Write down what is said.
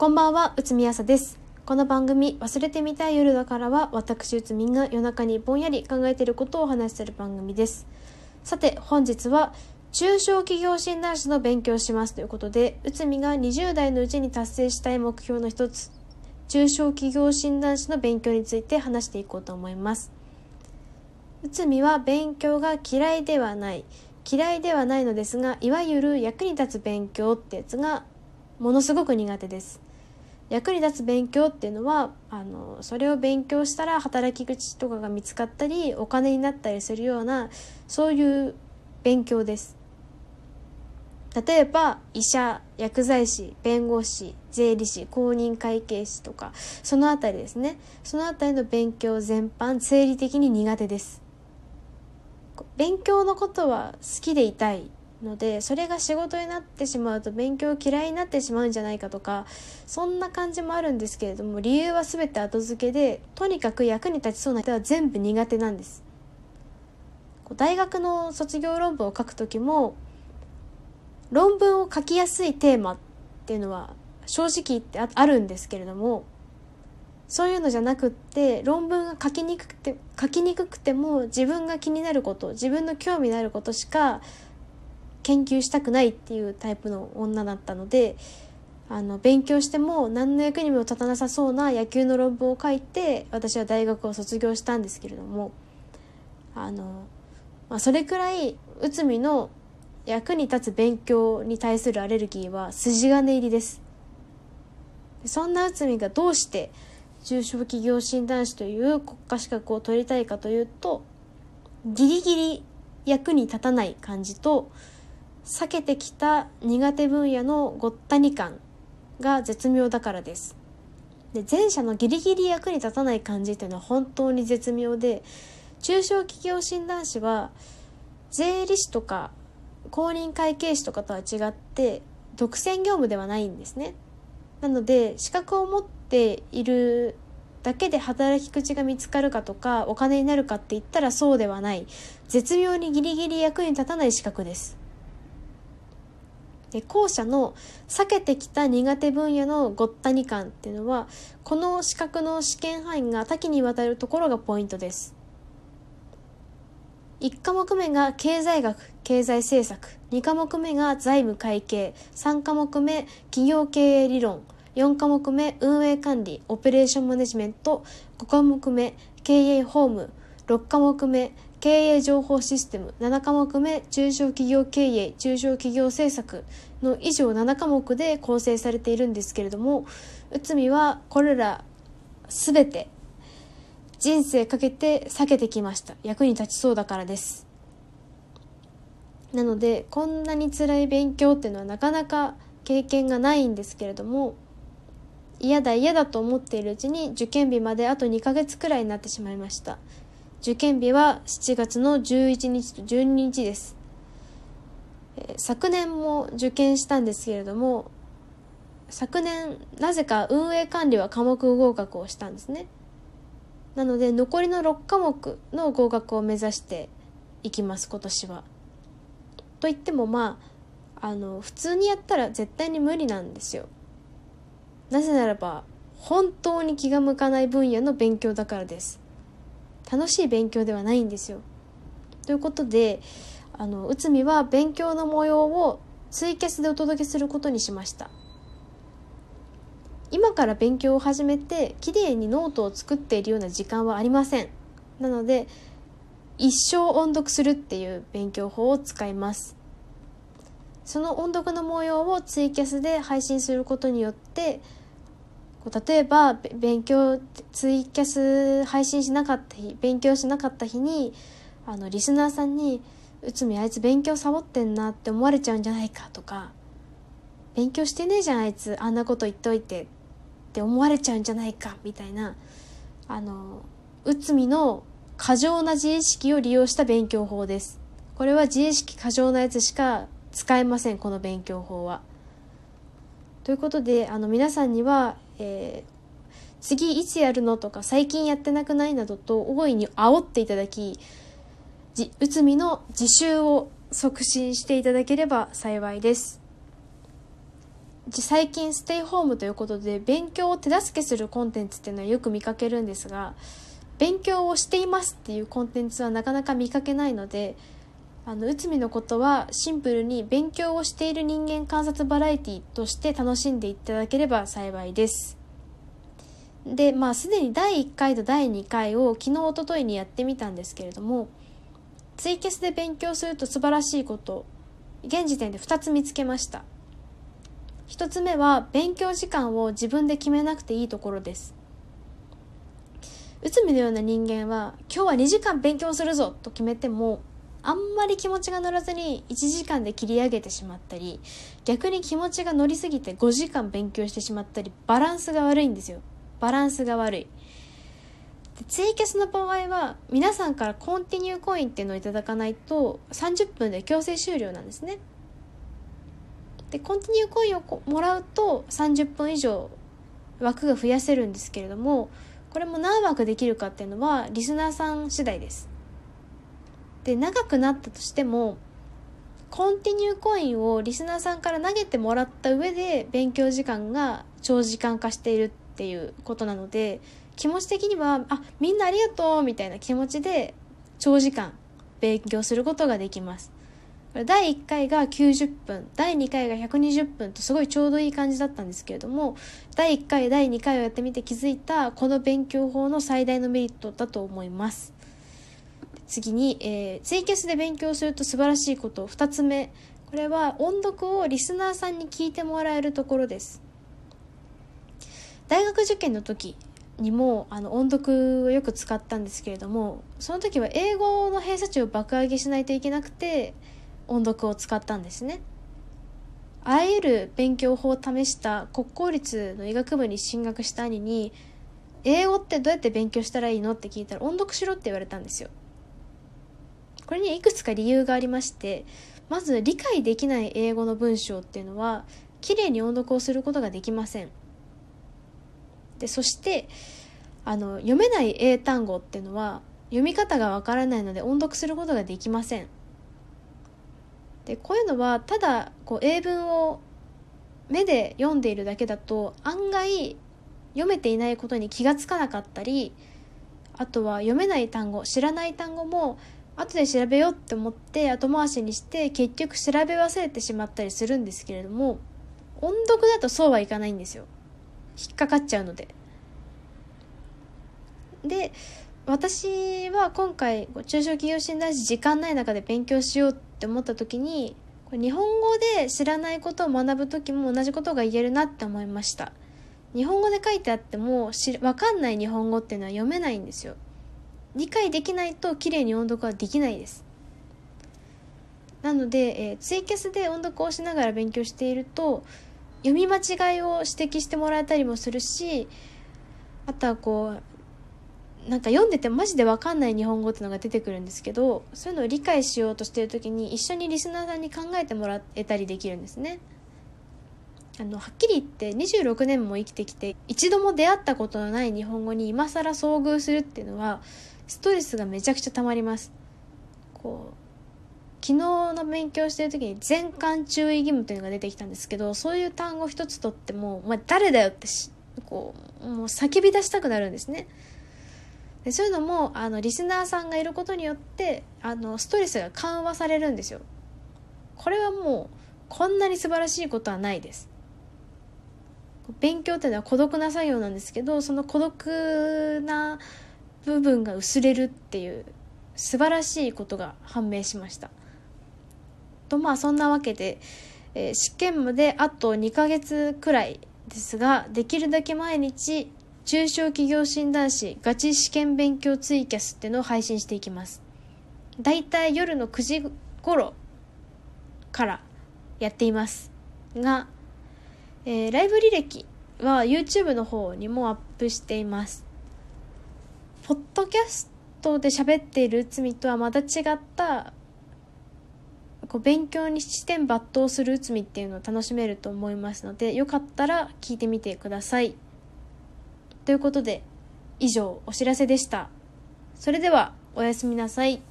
こんばんは、内海朝です。この番組、忘れてみたい夜だからは、私、内海が夜中にぼんやり考えていることをお話しする番組です。さて、本日は、中小企業診断士の勉強をしますということで、内海が20代のうちに達成したい目標の一つ、中小企業診断士の勉強について話していこうと思います。内海は勉強が嫌いではない。嫌いではないのですが、いわゆる役に立つ勉強ってやつがものすごく苦手です。役に立つ勉強っていうのはあのそれを勉強したら働き口とかが見つかったりお金になったりするようなそういう勉強です。例えば医者薬剤師弁護士税理士公認会計士とかそのあたりですね。そのあたりの勉強全般生理的に苦手です。勉強のことは好きでいたい。のでそれが仕事になってしまうと勉強嫌いになってしまうんじゃないかとかそんな感じもあるんですけれども理由は全て後付けでとにかく役に立ちそうな人は全部苦手なんです。大学の卒業論文を書く時も論文を書きやすいテーマっていうのは正直言ってあるんですけれどもそういうのじゃなくって論文が書きにくくて書きにくくても自分が気になること自分の興味のあることしか研究したくないっていうタイプの女だったのであの勉強しても何の役にも立たなさそうな野球の論文を書いて私は大学を卒業したんですけれどもあの、まあ、それくらい内海の役に立つ勉強に対するアレルギーは筋金入りです。そんな内海がどうして中小企業診断士という国家資格を取りたいかというとギリギリ役に立たない感じと避けてきた苦手分野のごったに感が絶妙だからです。で前者のギリギリ役に立たない感じというのは本当に絶妙で中小企業診断士は税理士とか公認会計士とかとは違って独占業務ではないんですね。なので資格を持っているだけで働き口が見つかるかとかお金になるかって言ったらそうではない。絶妙にギリギリ役に立たない資格です。で後者の避けてきた苦手分野のごったに感っていうのはこの資格の試験範囲が多岐にわたるところがポイントです。1科目目が経済学経済政策2科目目が財務会計3科目目企業経営理論4科目目運営管理オペレーションマネジメント5科目目経営法務6科目目経営情報システム。7科目目中小企業経営中小企業政策。の以上7科目で構成されているんですけれども内海はこれら全て人生かけて避けてきました。役に立ちそうだからです。なのでこんなに辛い勉強っていうのはなかなか経験がないんですけれども嫌だ嫌だと思っているうちに受験日まであと2ヶ月くらいになってしまいました。受験日は7月の11日と12日です、えー、昨年も受験したんですけれども昨年なぜか運営管理は科目合格をしたんですね。なので残りの6科目の合格を目指していきます今年は。と言ってもまああの普通にやったら絶対に無理なんですよ。なぜならば本当に気が向かない分野の勉強だからです。楽しい勉強ではないんですよ。ということであの内海は勉強の模様をツイキャスでお届けすることにしました。今から勉強を始めてきれいにノートを作っているような時間はありません。なので一生音読するっていう勉強法を使います。その音読の模様をツイキャスで配信することによってこう例えば勉強ツイキャス配信しなかった日勉強しなかった日にあのリスナーさんに「内海あいつ勉強サボってんな」って思われちゃうんじゃないかとか「勉強してねえじゃんあいつあんなこと言っといて」って思われちゃうんじゃないかみたいなあの内海の過剰な自意識を利用した勉強法です。これは自意識過剰なやつしか使えませんこの勉強法は。ということであの皆さんには、えー、次いつやるのとか最近やってなくないなどと大いに煽っていただき内海の自習を促進していただければ幸いです。最近ステイホームということで勉強を手助けするコンテンツっていうのはよく見かけるんですが勉強をしていますっていうコンテンツはなかなか見かけないのであの内海のことはシンプルに勉強をしている人間観察バラエティとして楽しんでいただければ幸いです。でまあすでに第1回と第2回を昨日おとといにやってみたんですけれどもツイキャスで勉強すると素晴らしいこと現時点で2つ見つけました1つ目は勉強時間を自分で決めなくていいところです内海のような人間は今日は2時間勉強するぞと決めてもあんまり気持ちが乗らずに1時間で切り上げてしまったり逆に気持ちが乗りすぎて5時間勉強してしまったりバランスが悪いんですよ。バランスが悪い。ツイキャスの場合は皆さんからコンティニューコインっていうのをいただかないと30分で強制終了なんですね。でコンティニューコインをもらうと30分以上枠が増やせるんですけれどもこれも何枠できるかっていうのはリスナーさん次第です。で長くなったとしてもコンティニューコインをリスナーさんから投げてもらった上で勉強時間が長時間化しているっていうことなので気持ち的にはあみんなありがとうみたいな気持ちで長時間勉強することができます。第1回が90分第2回が120分とすごいちょうどいい感じだったんですけれども第1回第2回をやってみて気づいたこの勉強法の最大のメリットだと思います。次に、えー、ツイキャスで勉強すると素晴らしいこと。2つ目。これは音読をリスナーさんに聞いてもらえるところです。大学受験の時にもあの音読をよく使ったんですけれどもその時は英語の偏差値を爆上げしないといけなくて音読を使ったんですね。あらゆる勉強法を試した国公立の医学部に進学した兄に英語ってどうやって勉強したらいいのって聞いたら音読しろって言われたんですよ。これにいくつか理由がありましてまず理解できない英語の文章っていうのはきれいに音読をすることができません。でそしてあの読めない英単語っていうのは読み方がわからないので音読することができません。でこういうのはただこう英文を目で読んでいるだけだと案外読めていないことに気がつかなかったりあとは読めない単語知らない単語も後で調べようって思って後回しにして結局調べ忘れてしまったりするんですけれども音読だとそうはいかないんですよ。引っかかっちゃうので。で私は今回中小企業診断士時間ない中で勉強しようって思った時に日本語で知らないことを学ぶ時も同じことが言えるなって思いました。日本語で書いてあっても分かんない日本語っていうのは読めないんですよ。理解できないと綺麗に音読はできないですなので、えー、ツイキャスで音読をしながら勉強していると読み間違いを指摘してもらえたりもするしあとはこうなんか読んでてマジで分かんない日本語っていうのが出てくるんですけどそういうのを理解しようとしてる時に一緒にリスナーさんに考えてもらえたりできるんですね。あのはっきり言って26年も生きてきて一度も出会ったことのない日本語に今更遭遇するっていうのはストレスがめちゃくちゃたまります。こう昨日の勉強してる時に全館注意義務というのが出てきたんですけどそういう単語一つとっても「お前誰だよ」ってこうもう叫び出したくなるんですね。でそういうのもあのリスナーさんがいることによってあのストレスが緩和されるんですよ。これはもうこんなに素晴らしいことはないです。勉強っていうのは孤独な作業なんですけどその孤独な部分が薄れるっていう素晴らしいことが判明しました。とまあそんなわけで、えー、試験まであと2ヶ月くらいですができるだけ毎日中小企業診断士ガチ試験勉強ツイキャスっていうのを配信していきます。だいたい夜の9時頃からやっています。が、えー、ライブ履歴は YouTube の方にもアップしています。ポッドキャストで喋っている罪とはまた違ったこう勉強に視点抜刀する内海っていうのを楽しめると思いますのでよかったら聞いてみてください。ということで以上お知らせでした。それではおやすみなさい。